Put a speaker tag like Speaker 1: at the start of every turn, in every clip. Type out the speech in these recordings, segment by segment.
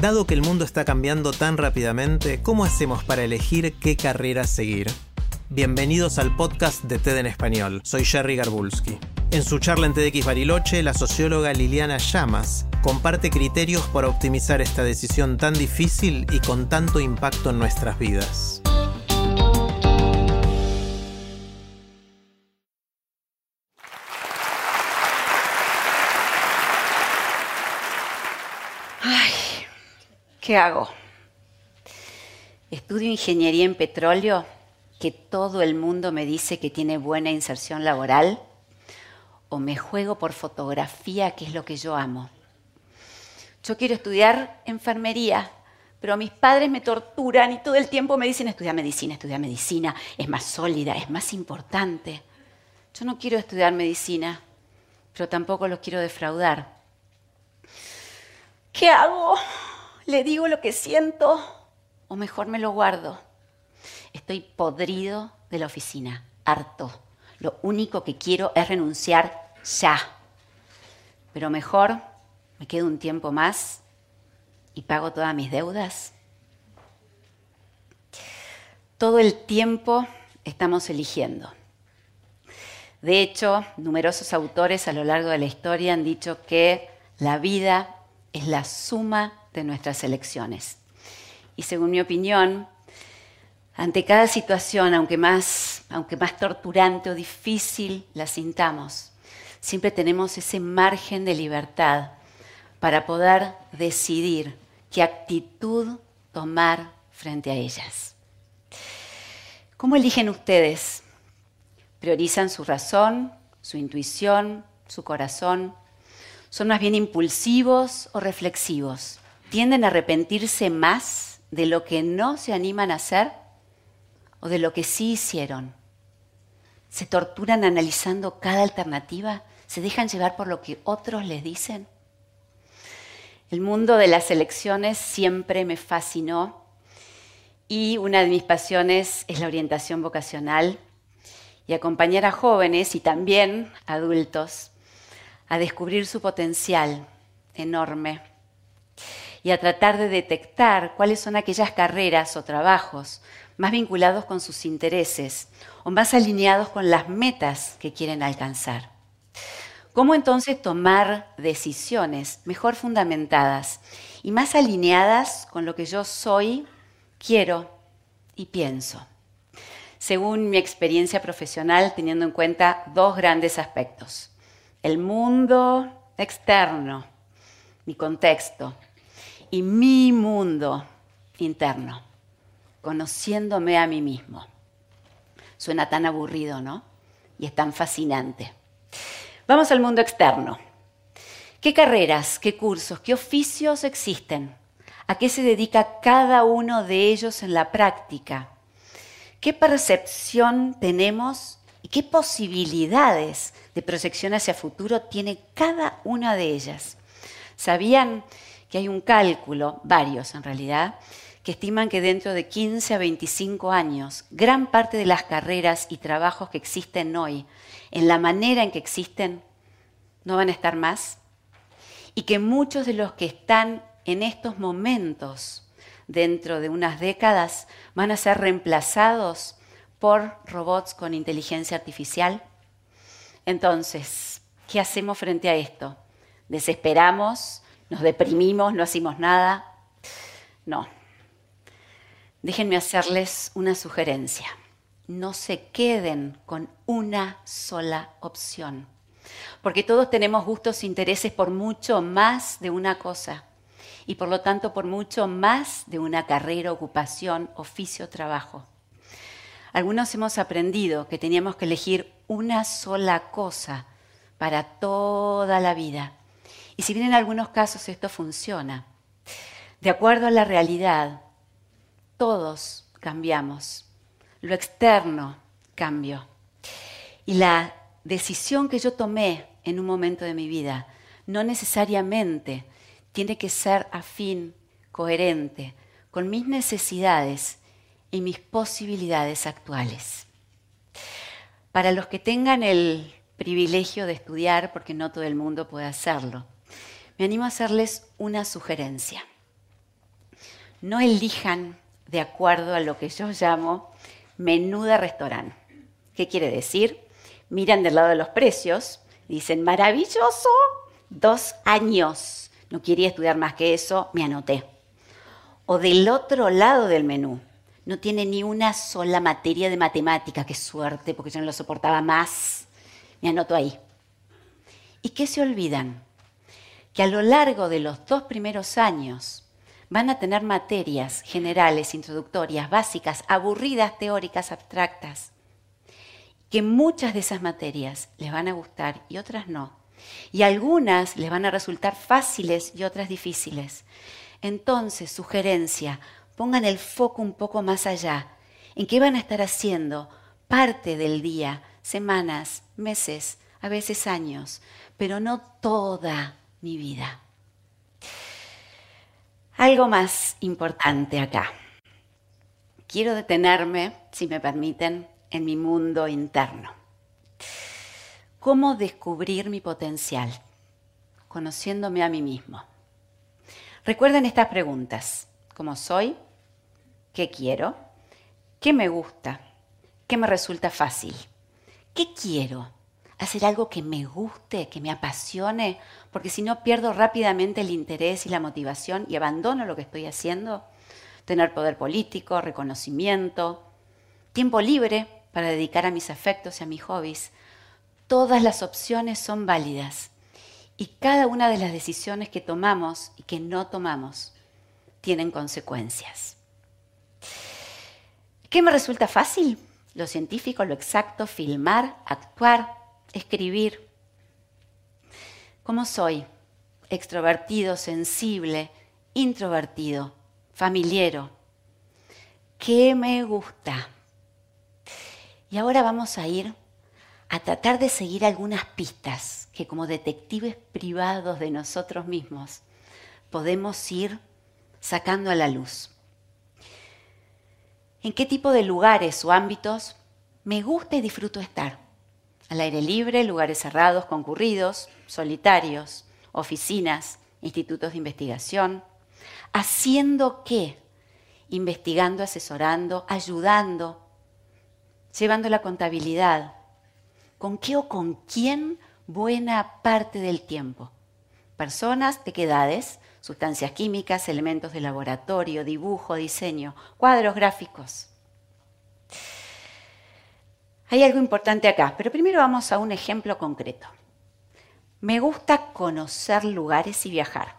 Speaker 1: Dado que el mundo está cambiando tan rápidamente, ¿cómo hacemos para elegir qué carrera seguir? Bienvenidos al podcast de TED en Español. Soy Jerry Garbulski. En su charla en TEDx Bariloche, la socióloga Liliana Llamas comparte criterios para optimizar esta decisión tan difícil y con tanto impacto en nuestras vidas.
Speaker 2: ¿Qué hago? Estudio ingeniería en petróleo, que todo el mundo me dice que tiene buena inserción laboral, o me juego por fotografía, que es lo que yo amo. Yo quiero estudiar enfermería, pero mis padres me torturan y todo el tiempo me dicen estudia medicina, estudia medicina, es más sólida, es más importante. Yo no quiero estudiar medicina, pero tampoco los quiero defraudar. ¿Qué hago? ¿Le digo lo que siento o mejor me lo guardo? Estoy podrido de la oficina, harto. Lo único que quiero es renunciar ya. Pero mejor me quedo un tiempo más y pago todas mis deudas. Todo el tiempo estamos eligiendo. De hecho, numerosos autores a lo largo de la historia han dicho que la vida es la suma de nuestras elecciones. Y según mi opinión, ante cada situación, aunque más, aunque más torturante o difícil la sintamos, siempre tenemos ese margen de libertad para poder decidir qué actitud tomar frente a ellas. ¿Cómo eligen ustedes? ¿Priorizan su razón, su intuición, su corazón? ¿Son más bien impulsivos o reflexivos? ¿Tienden a arrepentirse más de lo que no se animan a hacer o de lo que sí hicieron? ¿Se torturan analizando cada alternativa? ¿Se dejan llevar por lo que otros les dicen? El mundo de las elecciones siempre me fascinó y una de mis pasiones es la orientación vocacional y acompañar a jóvenes y también adultos a descubrir su potencial enorme y a tratar de detectar cuáles son aquellas carreras o trabajos más vinculados con sus intereses o más alineados con las metas que quieren alcanzar. ¿Cómo entonces tomar decisiones mejor fundamentadas y más alineadas con lo que yo soy, quiero y pienso? Según mi experiencia profesional, teniendo en cuenta dos grandes aspectos el mundo externo, mi contexto, y mi mundo interno, conociéndome a mí mismo. Suena tan aburrido, ¿no? Y es tan fascinante. Vamos al mundo externo. ¿Qué carreras, qué cursos, qué oficios existen? ¿A qué se dedica cada uno de ellos en la práctica? ¿Qué percepción tenemos y qué posibilidades de proyección hacia futuro tiene cada una de ellas. ¿Sabían que hay un cálculo, varios en realidad, que estiman que dentro de 15 a 25 años, gran parte de las carreras y trabajos que existen hoy, en la manera en que existen, no van a estar más? Y que muchos de los que están en estos momentos, dentro de unas décadas, van a ser reemplazados por robots con inteligencia artificial? Entonces, ¿qué hacemos frente a esto? ¿Desesperamos? ¿Nos deprimimos? ¿No hacemos nada? No. Déjenme hacerles una sugerencia. No se queden con una sola opción, porque todos tenemos gustos e intereses por mucho más de una cosa y por lo tanto por mucho más de una carrera, ocupación, oficio, trabajo. Algunos hemos aprendido que teníamos que elegir una sola cosa para toda la vida. Y si bien en algunos casos esto funciona, de acuerdo a la realidad, todos cambiamos. Lo externo cambió. Y la decisión que yo tomé en un momento de mi vida no necesariamente tiene que ser afín, coherente con mis necesidades y mis posibilidades actuales. Para los que tengan el privilegio de estudiar, porque no todo el mundo puede hacerlo, me animo a hacerles una sugerencia. No elijan de acuerdo a lo que yo llamo menú de restaurante. ¿Qué quiere decir? Miran del lado de los precios, dicen, maravilloso, dos años. No quería estudiar más que eso, me anoté. O del otro lado del menú, no tiene ni una sola materia de matemática, qué suerte, porque yo no lo soportaba más. Me anoto ahí. ¿Y qué se olvidan? Que a lo largo de los dos primeros años van a tener materias generales, introductorias, básicas, aburridas, teóricas, abstractas, que muchas de esas materias les van a gustar y otras no. Y algunas les van a resultar fáciles y otras difíciles. Entonces, sugerencia, pongan el foco un poco más allá, en qué van a estar haciendo parte del día, semanas, meses, a veces años, pero no toda mi vida. Algo más importante acá. Quiero detenerme, si me permiten, en mi mundo interno. ¿Cómo descubrir mi potencial? Conociéndome a mí mismo. Recuerden estas preguntas. ¿Cómo soy? ¿Qué quiero? ¿Qué me gusta? ¿Qué me resulta fácil? ¿Qué quiero? Hacer algo que me guste, que me apasione, porque si no pierdo rápidamente el interés y la motivación y abandono lo que estoy haciendo. Tener poder político, reconocimiento, tiempo libre para dedicar a mis afectos y a mis hobbies. Todas las opciones son válidas y cada una de las decisiones que tomamos y que no tomamos tienen consecuencias. ¿Qué me resulta fácil? Lo científico, lo exacto, filmar, actuar, escribir. ¿Cómo soy? Extrovertido, sensible, introvertido, familiero. ¿Qué me gusta? Y ahora vamos a ir a tratar de seguir algunas pistas que como detectives privados de nosotros mismos podemos ir sacando a la luz. ¿En qué tipo de lugares o ámbitos me gusta y disfruto estar? Al aire libre, lugares cerrados, concurridos, solitarios, oficinas, institutos de investigación. ¿Haciendo qué? Investigando, asesorando, ayudando, llevando la contabilidad. ¿Con qué o con quién buena parte del tiempo? Personas, de qué edades, sustancias químicas, elementos de laboratorio, dibujo, diseño, cuadros gráficos. Hay algo importante acá, pero primero vamos a un ejemplo concreto. Me gusta conocer lugares y viajar.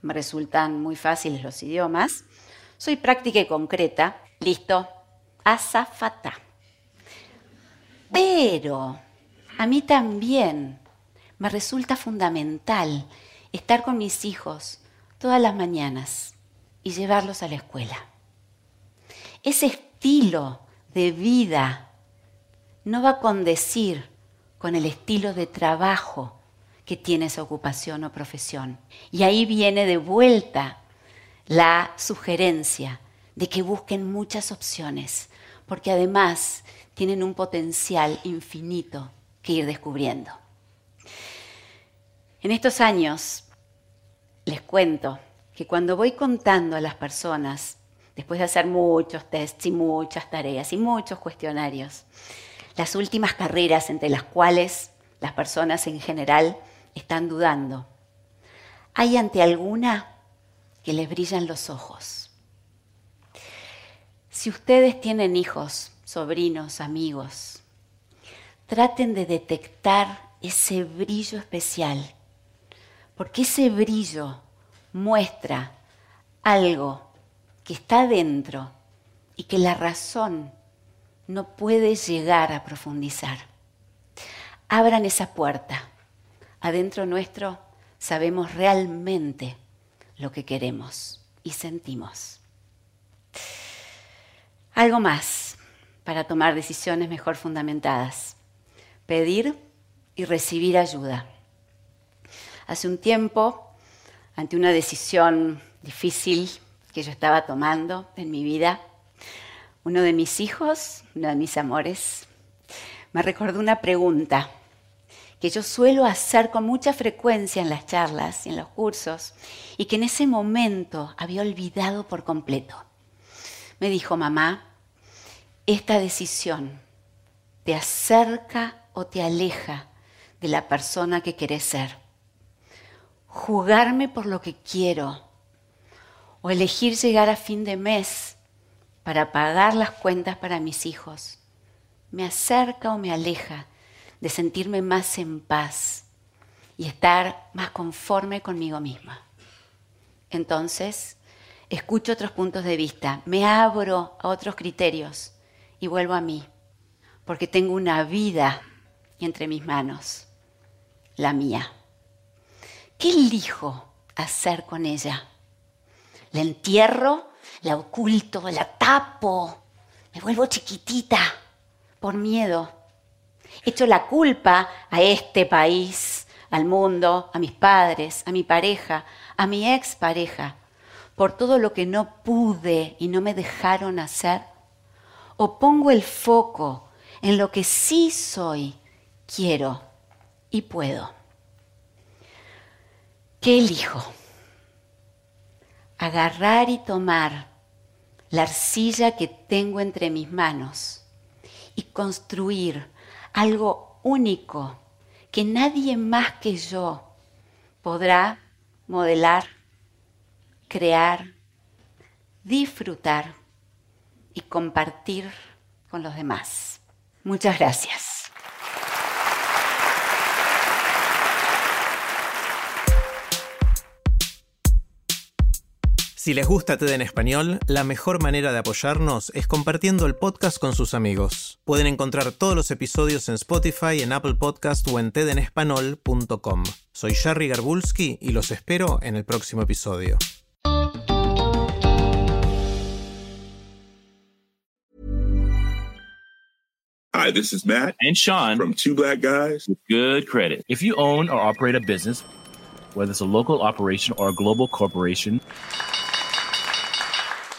Speaker 2: Me resultan muy fáciles los idiomas. Soy práctica y concreta. Listo. Azafata. Pero a mí también me resulta fundamental estar con mis hijos todas las mañanas y llevarlos a la escuela. Ese estilo de vida no va a condecir con el estilo de trabajo que tiene esa ocupación o profesión. Y ahí viene de vuelta la sugerencia de que busquen muchas opciones, porque además tienen un potencial infinito que ir descubriendo. En estos años les cuento que cuando voy contando a las personas, después de hacer muchos tests y muchas tareas y muchos cuestionarios, las últimas carreras entre las cuales las personas en general están dudando. ¿Hay ante alguna que les brillan los ojos? Si ustedes tienen hijos, sobrinos, amigos, traten de detectar ese brillo especial, porque ese brillo muestra algo que está dentro y que la razón no puede llegar a profundizar. abran esa puerta. Adentro nuestro sabemos realmente lo que queremos y sentimos. Algo más para tomar decisiones mejor fundamentadas. Pedir y recibir ayuda. Hace un tiempo, ante una decisión difícil que yo estaba tomando en mi vida, uno de mis hijos, uno de mis amores, me recordó una pregunta que yo suelo hacer con mucha frecuencia en las charlas y en los cursos y que en ese momento había olvidado por completo. Me dijo, mamá, esta decisión te acerca o te aleja de la persona que querés ser. Jugarme por lo que quiero o elegir llegar a fin de mes para pagar las cuentas para mis hijos me acerca o me aleja de sentirme más en paz y estar más conforme conmigo misma. Entonces, escucho otros puntos de vista, me abro a otros criterios y vuelvo a mí, porque tengo una vida entre mis manos, la mía. ¿Qué elijo hacer con ella? ¿La entierro? ¿La oculto? ¿La tapo? ¿Me vuelvo chiquitita por miedo? Echo la culpa a este país, al mundo, a mis padres, a mi pareja, a mi expareja, por todo lo que no pude y no me dejaron hacer. O pongo el foco en lo que sí soy, quiero y puedo. ¿Qué elijo? Agarrar y tomar la arcilla que tengo entre mis manos y construir algo único que nadie más que yo podrá modelar, crear, disfrutar y compartir con los demás. Muchas gracias.
Speaker 1: Si les gusta TED en español, la mejor manera de apoyarnos es compartiendo el podcast con sus amigos. Pueden encontrar todos los episodios en Spotify, en Apple Podcast o en tedenespanol.com. Soy Jerry Garbulski y los espero en el próximo episodio.
Speaker 3: Hi, this is Matt
Speaker 4: and Sean
Speaker 3: from Two Black Guys
Speaker 4: with Good Credit. If you own or operate a business, whether it's a local operation or a global corporation,